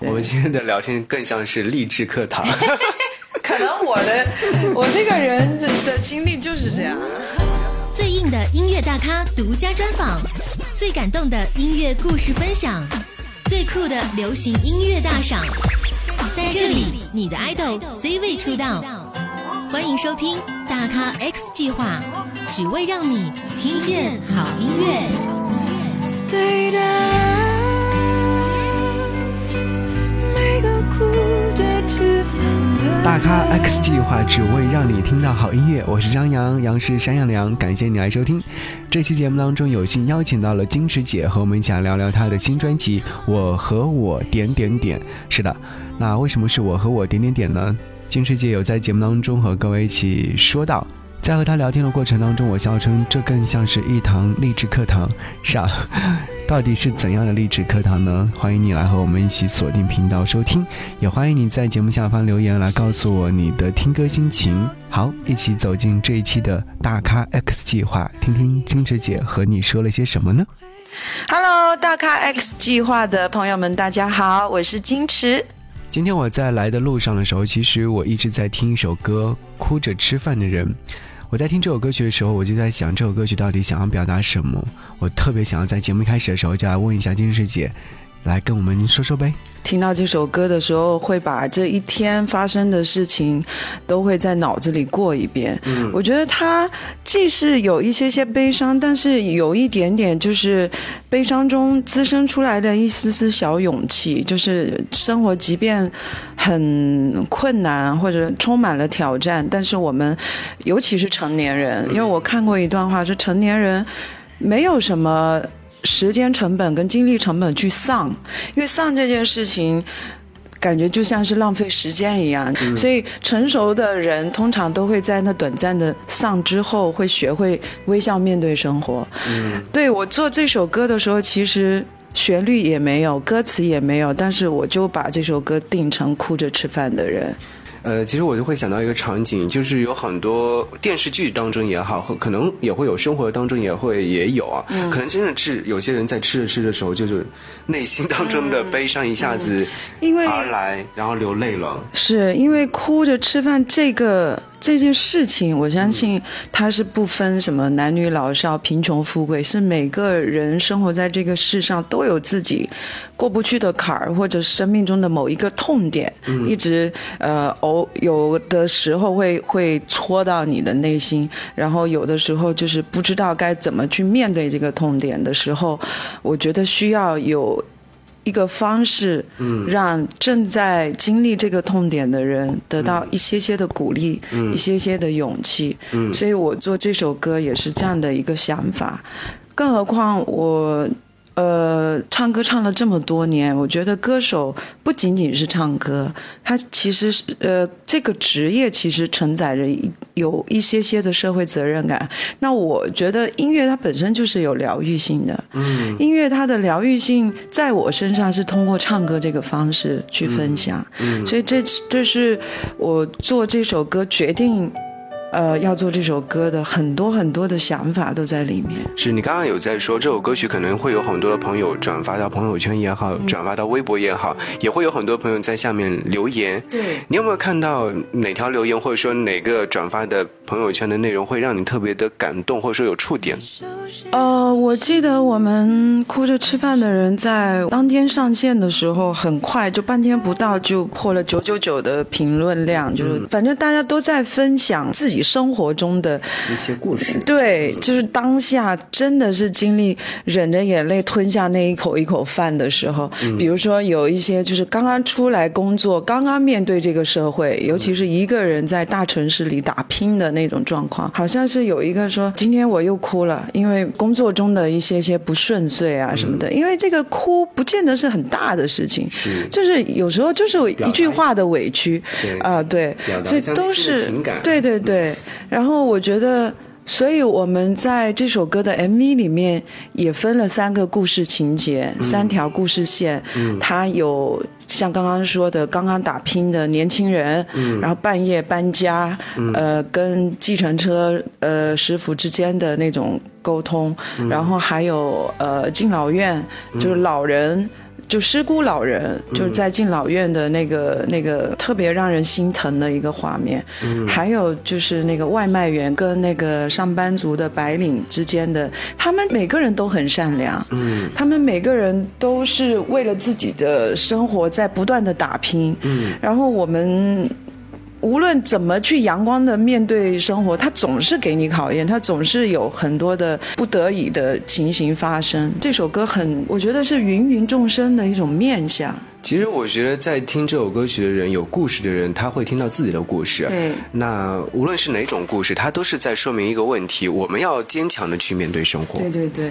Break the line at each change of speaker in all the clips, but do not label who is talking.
我们今天的聊天更像是励志课堂。
可能我的我这个人的经历就是这样。
最硬的音乐大咖独家专访，最感动的音乐故事分享，最酷的流行音乐大赏，在这里，你的 idol C 位出道。欢迎收听大咖 X 计划，只为让你听见好音乐。对的。
大咖 X 计划只为让你听到好音乐，我是张扬，杨是山羊的羊，感谢你来收听。这期节目当中有幸邀请到了金池姐和我们一起来聊聊她的新专辑《我和我点点点》。是的，那为什么是我和我点点点呢？金池姐有在节目当中和各位一起说到。在和他聊天的过程当中，我笑称这更像是一堂励志课堂。是啊，到底是怎样的励志课堂呢？欢迎你来和我们一起锁定频道收听，也欢迎你在节目下方留言来告诉我你的听歌心情。好，一起走进这一期的大咖 X 计划，听听金池姐和你说了些什么呢
？Hello，大咖 X 计划的朋友们，大家好，我是金池。
今天我在来的路上的时候，其实我一直在听一首歌，《哭着吃饭的人》。我在听这首歌曲的时候，我就在想这首歌曲到底想要表达什么。我特别想要在节目开始的时候就来问一下金世姐，来跟我们说说呗。
听到这首歌的时候，会把这一天发生的事情都会在脑子里过一遍。嗯，我觉得它既是有一些些悲伤，但是有一点点就是悲伤中滋生出来的一丝丝小勇气。就是生活即便很困难或者充满了挑战，但是我们尤其是成年人，因为我看过一段话，说成年人没有什么。时间成本跟精力成本去丧，因为丧这件事情，感觉就像是浪费时间一样。所以成熟的人通常都会在那短暂的丧之后，会学会微笑面对生活。对我做这首歌的时候，其实旋律也没有，歌词也没有，但是我就把这首歌定成哭着吃饭的人。
呃，其实我就会想到一个场景，就是有很多电视剧当中也好，可能也会有生活当中也会也有啊，可能真的是有些人在吃着吃的时候，就是内心当中的悲伤一下子
因为
而来，然后流泪了。
是因为哭着吃饭这个。这件事情，我相信它是不分什么男女老少、贫穷富贵，是每个人生活在这个世上都有自己过不去的坎儿，或者生命中的某一个痛点，一直呃偶有的时候会会戳到你的内心，然后有的时候就是不知道该怎么去面对这个痛点的时候，我觉得需要有。一个方式，嗯让正在经历这个痛点的人得到一些些的鼓励，嗯一些些的勇气。嗯所以我做这首歌也是这样的一个想法。更何况我。呃，唱歌唱了这么多年，我觉得歌手不仅仅是唱歌，他其实是呃，这个职业其实承载着有一些些的社会责任感。那我觉得音乐它本身就是有疗愈性的，嗯，音乐它的疗愈性在我身上是通过唱歌这个方式去分享，嗯，所以这这是我做这首歌决定。呃，要做这首歌的很多很多的想法都在里面。
是你刚刚有在说这首歌曲可能会有很多的朋友转发到朋友圈也好，转发到微博也好，也会有很多朋友在下面留言。
对，
你有没有看到哪条留言或者说哪个转发的朋友圈的内容会让你特别的感动，或者说有触点？
呃，我记得我们哭着吃饭的人在当天上线的时候，很快就半天不到就破了九九九的评论量，就是反正大家都在分享自己。生活中的
一些故事，
对，就是当下真的是经历忍着眼泪吞下那一口一口饭的时候，比如说有一些就是刚刚出来工作，刚刚面对这个社会，尤其是一个人在大城市里打拼的那种状况，好像是有一个说今天我又哭了，因为工作中的一些些不顺遂啊什么的，因为这个哭不见得是很大的事情，
是，
就是有时候就是一句话的委屈，啊，对，所以都是对对对。然后我觉得，所以我们在这首歌的 MV 里面也分了三个故事情节，三条故事线。嗯，它有像刚刚说的，刚刚打拼的年轻人，嗯，然后半夜搬家，呃，跟计程车呃师傅之间的那种沟通，然后还有呃敬老院，就是老人。就失孤老人，就是在敬老院的那个那个特别让人心疼的一个画面。嗯，还有就是那个外卖员跟那个上班族的白领之间的，他们每个人都很善良。嗯，他们每个人都是为了自己的生活在不断的打拼。嗯，然后我们。无论怎么去阳光的面对生活，它总是给你考验，它总是有很多的不得已的情形发生。这首歌很，我觉得是芸芸众生的一种面相。
其实我觉得，在听这首歌曲的人，有故事的人，他会听到自己的故事。
对。
那无论是哪种故事，它都是在说明一个问题：我们要坚强的去面对生活。
对对对。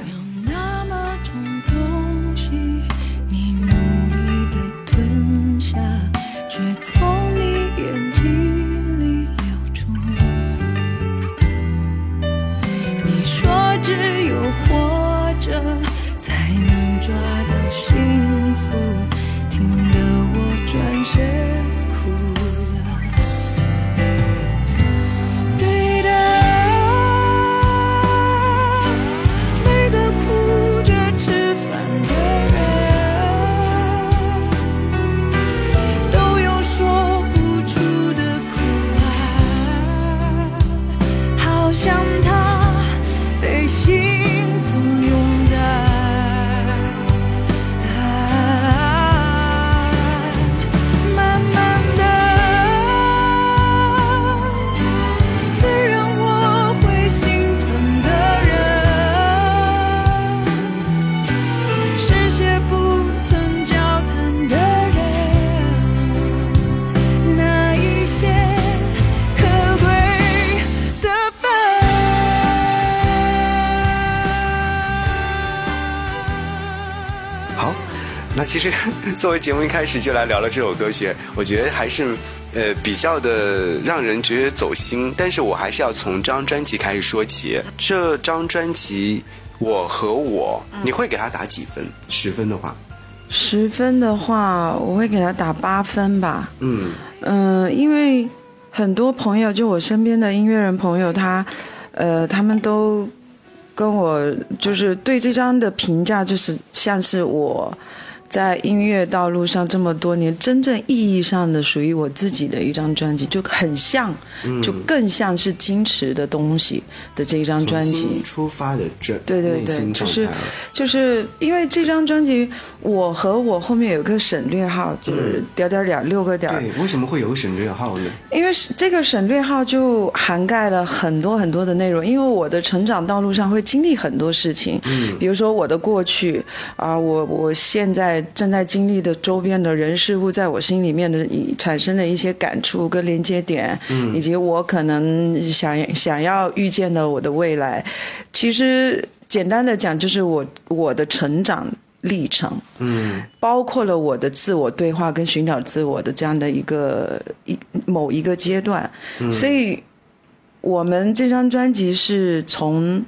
其实，作为节目一开始就来聊了这首歌曲，我觉得还是，呃，比较的让人觉得走心。但是我还是要从这张专辑开始说起。这张专辑《我和我》，你会给他打几分？十分的话，
十分的话，我会给他打八分吧。嗯嗯，因为很多朋友，就我身边的音乐人朋友，他，呃，他们都跟我就是对这张的评价，就是像是我。在音乐道路上这么多年，真正意义上的属于我自己的一张专辑，就很像，就更像是矜持的东西的这张专辑。
出发的这
对对对，就是就是因为这张专辑，我和我后面有个省略号，就是点点点六个点。
对，为什么会有省略号呢？
因为这个省略号就涵盖了很多很多的内容。因为我的成长道路上会经历很多事情，嗯，比如说我的过去啊，我我现在。正在经历的周边的人事物，在我心里面的产生的一些感触跟连接点，以及我可能想想要遇见的我的未来，其实简单的讲，就是我我的成长历程，嗯，包括了我的自我对话跟寻找自我的这样的一个一某一个阶段，所以我们这张专辑是从。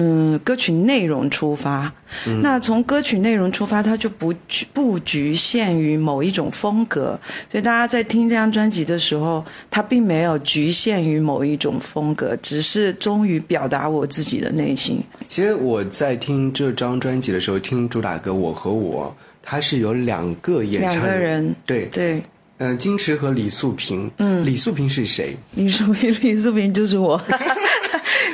嗯，歌曲内容出发，那从歌曲内容出发，它就不不局限于某一种风格，所以大家在听这张专辑的时候，它并没有局限于某一种风格，只是忠于表达我自己的内心。
其实我在听这张专辑的时候，听主打歌《我和我》，它是有两个演唱
人，
对。
对，
嗯，金池和李素萍，嗯，李素萍是谁？
李素萍，李素萍就是我。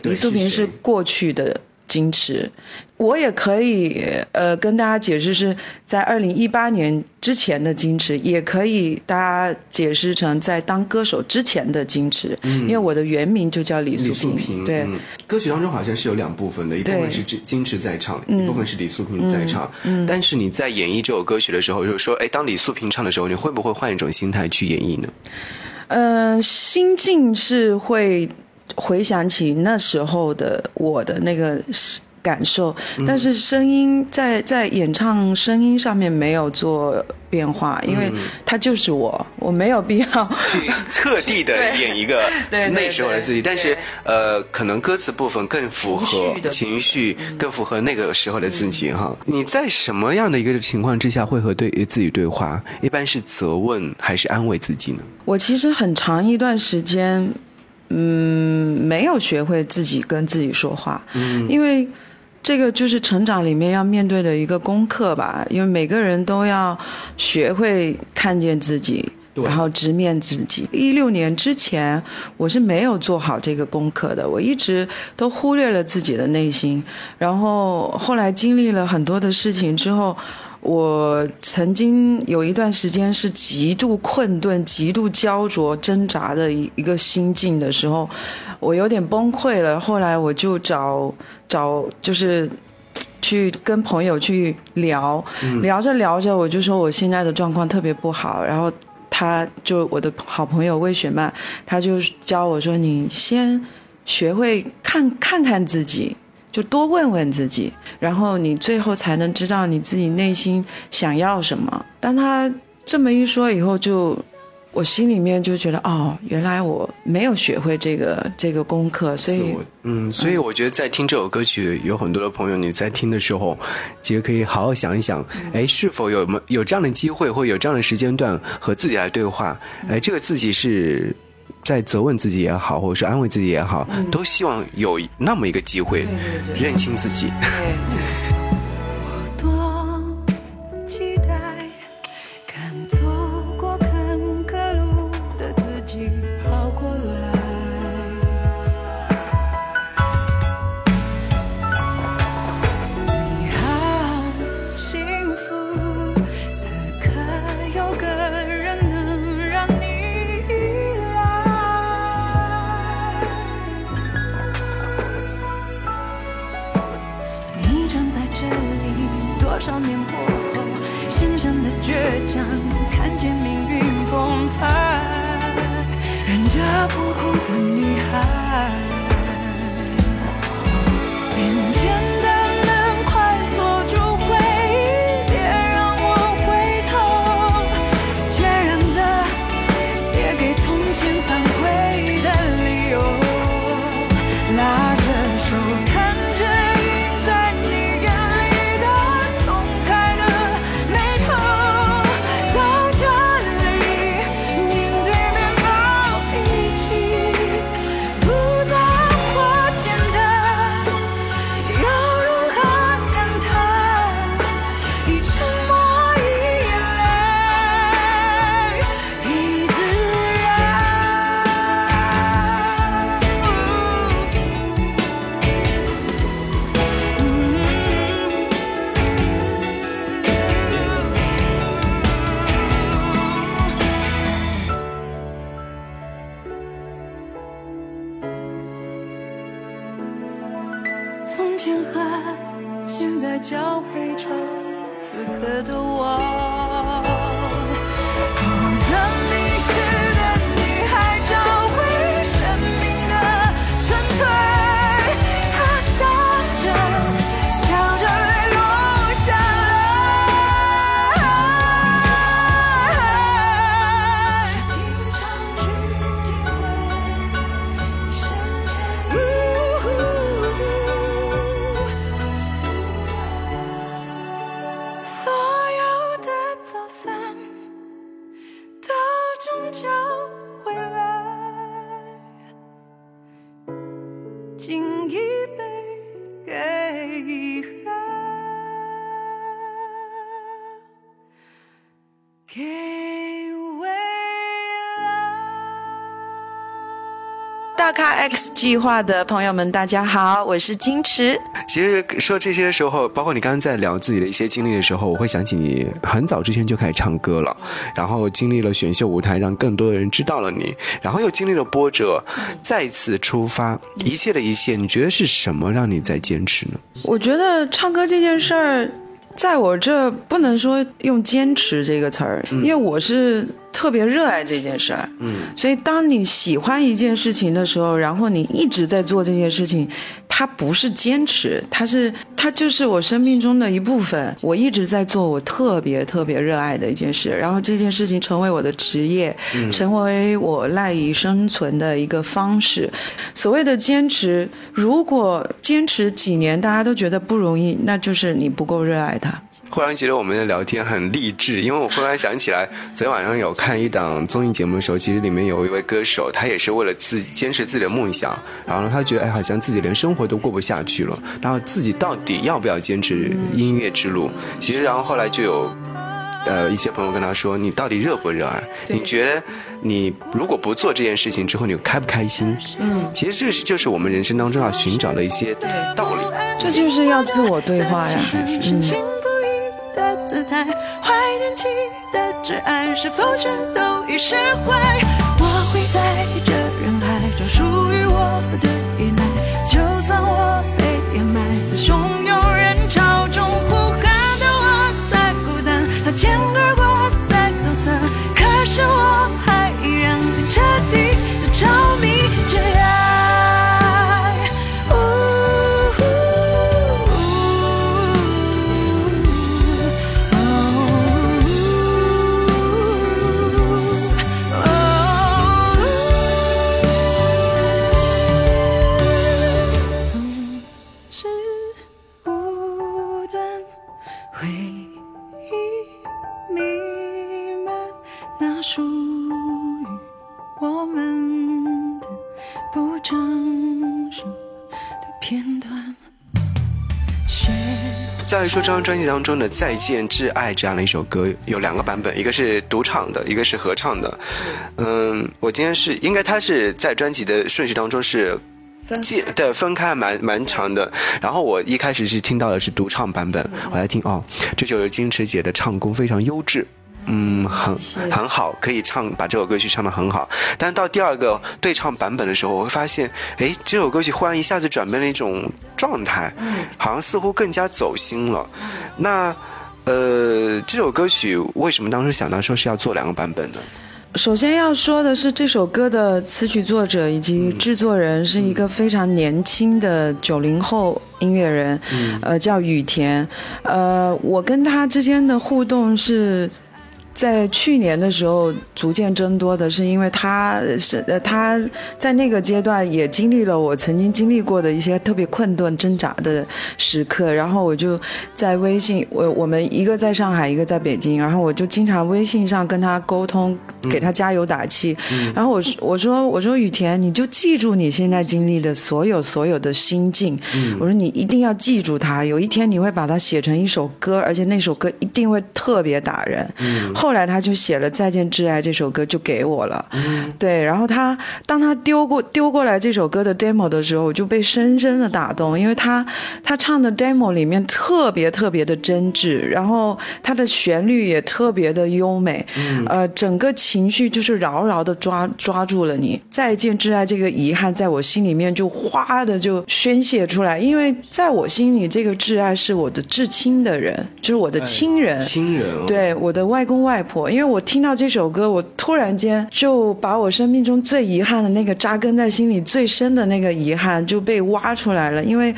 李素萍是过去的矜持，我也可以呃跟大家解释是在二零一八年之前的矜持，也可以大家解释成在当歌手之前的矜持，因为我的原名就叫李素
萍。
对，
歌曲当中好像是有两部分的，一部分是矜持在唱，一部分是李素萍在唱。但是你在演绎这首歌曲的时候，就是说，哎，当李素萍唱的时候，你会不会换一种心态去演绎呢？
嗯，心境是会。回想起那时候的我的那个感受，但是声音在在演唱声音上面没有做变化，因为他就是我，我没有必要
去 特地的演一个那时候的自己。但是呃，可能歌词部分更符合情绪，更符合那个时候的自己哈。你在什么样的一个情况之下会和对自己对话？一般是责问还是安慰自己呢？
我其实很长一段时间。嗯，没有学会自己跟自己说话，嗯因为这个就是成长里面要面对的一个功课吧，因为每个人都要学会看见自己。然后直面自己。一六年之前，我是没有做好这个功课的，我一直都忽略了自己的内心。然后后来经历了很多的事情之后，我曾经有一段时间是极度困顿、极度焦灼、挣扎的一一个心境的时候，我有点崩溃了。后来我就找找，就是去跟朋友去聊，聊着聊着，我就说我现在的状况特别不好，然后。他就我的好朋友魏雪曼，他就教我说：“你先学会看看看自己，就多问问自己，然后你最后才能知道你自己内心想要什么。”当他这么一说以后，就。我心里面就觉得，哦，原来我没有学会这个这个功课，所以，
嗯，所以我觉得在听这首歌曲，有很多的朋友你在听的时候，其实可以好好想一想，哎，是否有没有这样的机会，或有这样的时间段和自己来对话？哎，这个自己是在责问自己也好，或者是安慰自己也好，都希望有那么一个机会认清自己。
X 计划的朋友们，大家好，我是金池。
其实说这些的时候，包括你刚刚在聊自己的一些经历的时候，我会想起你很早之前就开始唱歌了，然后经历了选秀舞台，让更多的人知道了你，然后又经历了波折，再次出发，一切的一切，你觉得是什么让你在坚持呢？
我觉得唱歌这件事儿，在我这不能说用坚持这个词儿，因为我是。特别热爱这件事儿，嗯，所以当你喜欢一件事情的时候，然后你一直在做这件事情，它不是坚持，它是它就是我生命中的一部分。我一直在做我特别特别热爱的一件事，然后这件事情成为我的职业，成为我赖以生存的一个方式。所谓的坚持，如果坚持几年大家都觉得不容易，那就是你不够热爱它。
忽然觉得我们的聊天很励志，因为我忽然想起来，昨天晚上有看一档综艺节目的时候，其实里面有一位歌手，他也是为了自己坚持自己的梦想，然后，他觉得哎，好像自己连生活都过不下去了，然后自己到底要不要坚持音乐之路？其实，然后后来就有。呃，一些朋友跟他说：“你到底热不热爱？你觉得你如果不做这件事情之后，你开不开心？嗯，其实这是就是我们人生当中要寻找的一些道理。
这就是要自我对话呀。
是是。姿
态，怀念起的挚爱，是否全都已释怀？
说这张专辑当中的《再见挚爱》这样的一首歌，有两个版本，一个是独唱的，一个是合唱的。嗯，我今天是应该它是在专辑的顺序当中是分对分开蛮蛮长的。然后我一开始是听到的是独唱版本，我在听哦，这就是金池姐的唱功非常优质。嗯，很很好，可以唱把这首歌曲唱得很好。但到第二个对唱版本的时候，我会发现，哎，这首歌曲忽然一下子转变了一种状态，好像似乎更加走心了。那，呃，这首歌曲为什么当时想到说是要做两个版本呢？
首先要说的是，这首歌的词曲作者以及制作人是一个非常年轻的九零后音乐人，呃，叫雨田。呃，我跟他之间的互动是。在去年的时候，逐渐增多的是因为他是呃他在那个阶段也经历了我曾经经历过的一些特别困顿挣扎的时刻，然后我就在微信，我我们一个在上海，一个在北京，然后我就经常微信上跟他沟通，给他加油打气。然后我说我说我说雨田，你就记住你现在经历的所有所有的心境，我说你一定要记住它，有一天你会把它写成一首歌，而且那首歌一定会特别打人。后来他就写了《再见挚爱》这首歌，就给我了。对，然后他当他丢过丢过来这首歌的 demo 的时候，我就被深深的打动，因为他他唱的 demo 里面特别特别的真挚，然后他的旋律也特别的优美，呃，整个情绪就是牢牢的抓抓住了你。《再见挚爱》这个遗憾在我心里面就哗的就宣泄出来，因为在我心里，这个挚爱是我的至亲的人，就是我的亲人，
亲人，
对，我的外公外。外婆，因为我听到这首歌，我突然间就把我生命中最遗憾的那个扎根在心里最深的那个遗憾就被挖出来了，因为。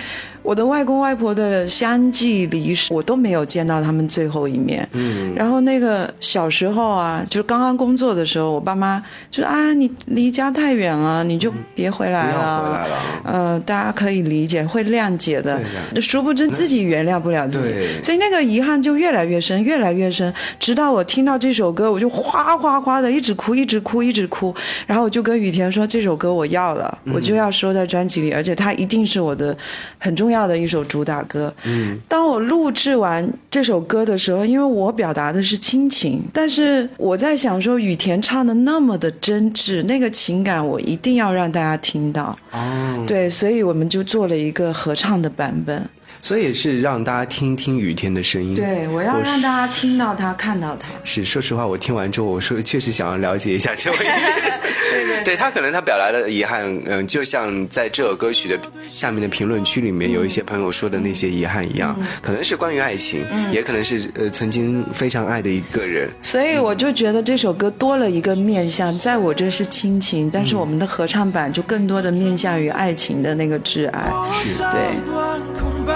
我的外公外婆的相继离世，我都没有见到他们最后一面。嗯，然后那个小时候啊，就是刚刚工作的时候，我爸妈就说啊，你离家太远了，你就别回来了。
回来了。
呃，大家可以理解，会谅解的。殊不知自己原谅不了自己，所以那个遗憾就越来越深，越来越深。直到我听到这首歌，我就哗哗哗的一直哭，一直哭，一直哭。然后我就跟雨田说，这首歌我要了，我就要收在专辑里，而且它一定是我的很重要。要的一首主打歌。嗯，当我录制完这首歌的时候，因为我表达的是亲情，但是我在想说，雨田唱的那么的真挚，那个情感我一定要让大家听到。哦，对，所以我们就做了一个合唱的版本。
所以是让大家听听雨天的声音。
对，我要让大家听到他，看到他。
是，说实话，我听完之后，我说确实想要了解一下这位。
对 对。
对 他可能他表达的遗憾，嗯，就像在这首歌曲的下面的评论区里面有一些朋友说的那些遗憾一样，可能是关于爱情，也可能是呃曾经非常爱的一个人。
所以我就觉得这首歌多了一个面向，在我这是亲情，但是我们的合唱版就更多的面向于爱情的那个挚爱。
是，
对。
白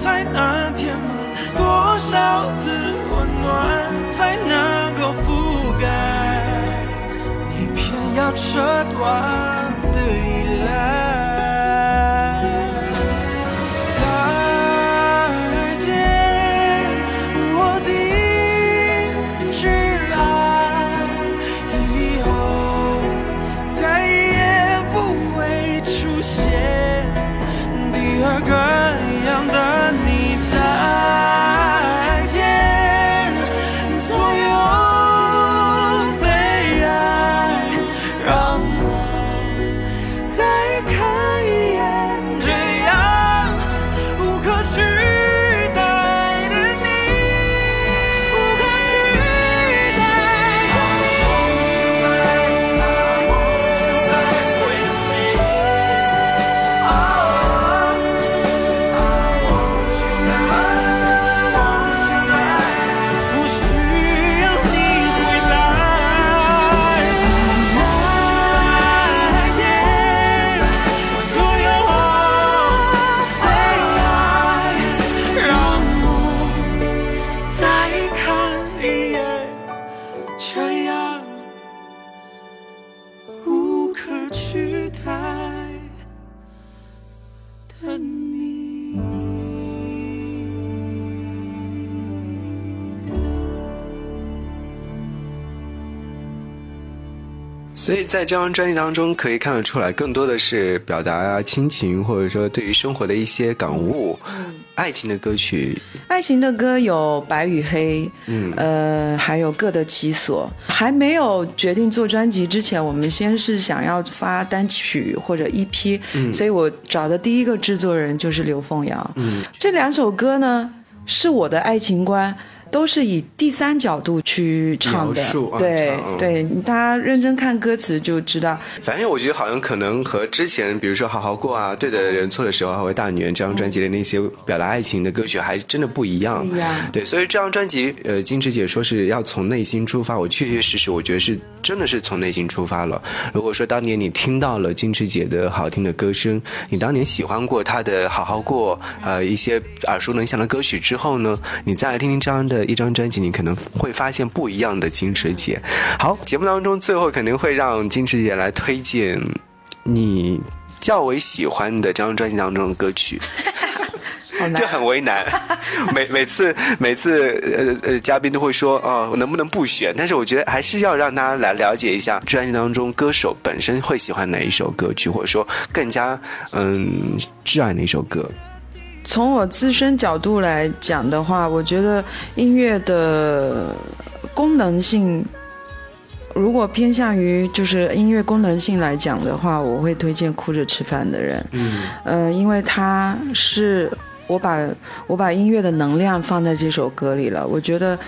才能填满多少次温暖，才能够覆盖你偏要扯断的依赖。
在这张专辑当中，可以看得出来，更多的是表达亲情，或者说对于生活的一些感悟。爱情的歌曲，
爱情的歌有白与黑，
嗯
呃，还有各得其所。还没有决定做专辑之前，我们先是想要发单曲或者 EP，、所以我找的第一个制作人就是刘凤瑶。
嗯
这两首歌呢，是我的爱情观。都是以第三角度去唱的。对
嗯
对，大家认真看歌词就知道，
反正我觉得好像可能和之前，比如说《好好过》啊，《对的人错的时候》还会《大女人》这张专辑的那些表达爱情的歌曲，还真的不一样。
不一样。
对，所以这张专辑，呃，金池姐说是要从内心出发，我确确实实，我觉得是真的是从内心出发了。如果说当年你听到了金池姐的好听的歌声，你当年喜欢过她的《好好过》，呃，一些耳熟能详的歌曲之后呢，你再来听听这样的一张专辑，你可能会发现不一样的金池姐。好，节目当中最后肯定会让金池姐来推荐你较为喜欢的这张专辑当中的歌曲。就很为难，每每次每次呃呃嘉宾都会说哦，我能不能不选？但是我觉得还是要让大家来了解一下专辑当中歌手本身会喜欢哪一首歌曲，或者说更加嗯挚爱哪一首歌。
从我自身角度来讲的话，我觉得音乐的功能性，如果偏向于就是音乐功能性来讲的话，我会推荐《哭着吃饭的人》。
嗯
呃，因为他是我把我把音乐的能量放在这首歌里了，我觉得。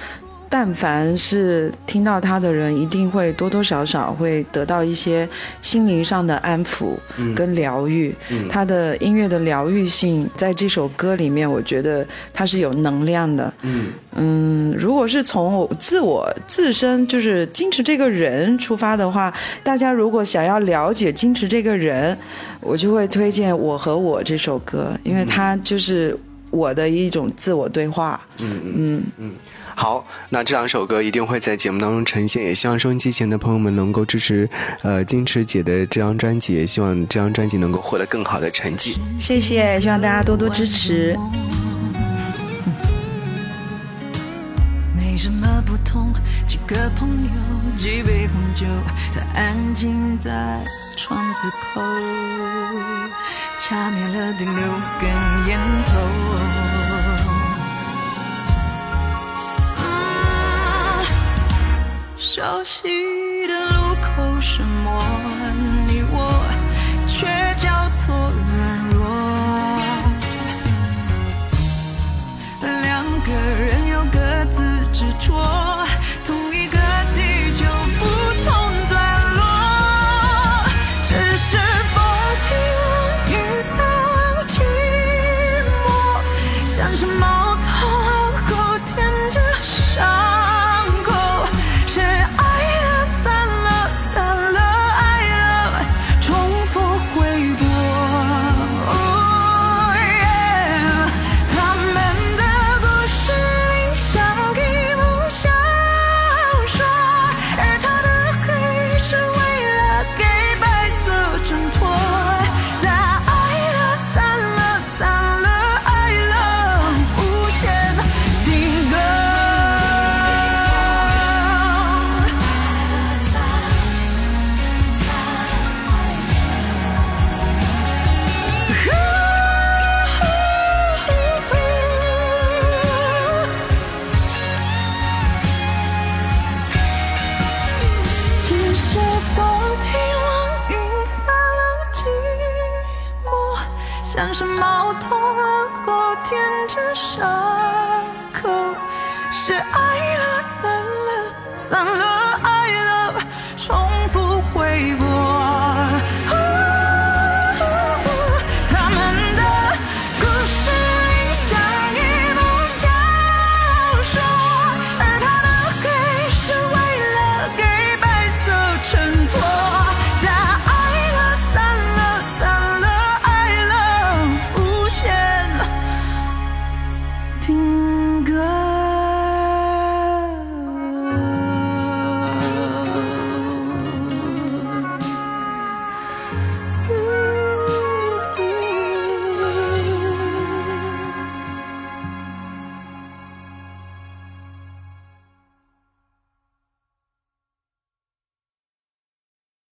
但凡是听到他的人，一定会多多少少会得到一些心灵上的安抚跟疗愈。
嗯
它的音乐的疗愈性，在这首歌里面，我觉得他是有能量的。
嗯
嗯，如果是从我自我自身就是金池这个人出发的话，大家如果想要了解金池这个人，我就会推荐《我和我》这首歌，因为它就是我的一种自我对话
嗯。嗯嗯。好，那这两首歌一定会在节目当中呈现，也希望收音机前的朋友们能够支持，呃，金池姐的这张专辑，也希望这张专辑能够获得更好的成绩。
谢谢，希望大家多多支持。
没什么不同，几个朋友，几杯红酒，他安静在窗子口，掐灭了第六根烟头。熟悉的路口，什么你我，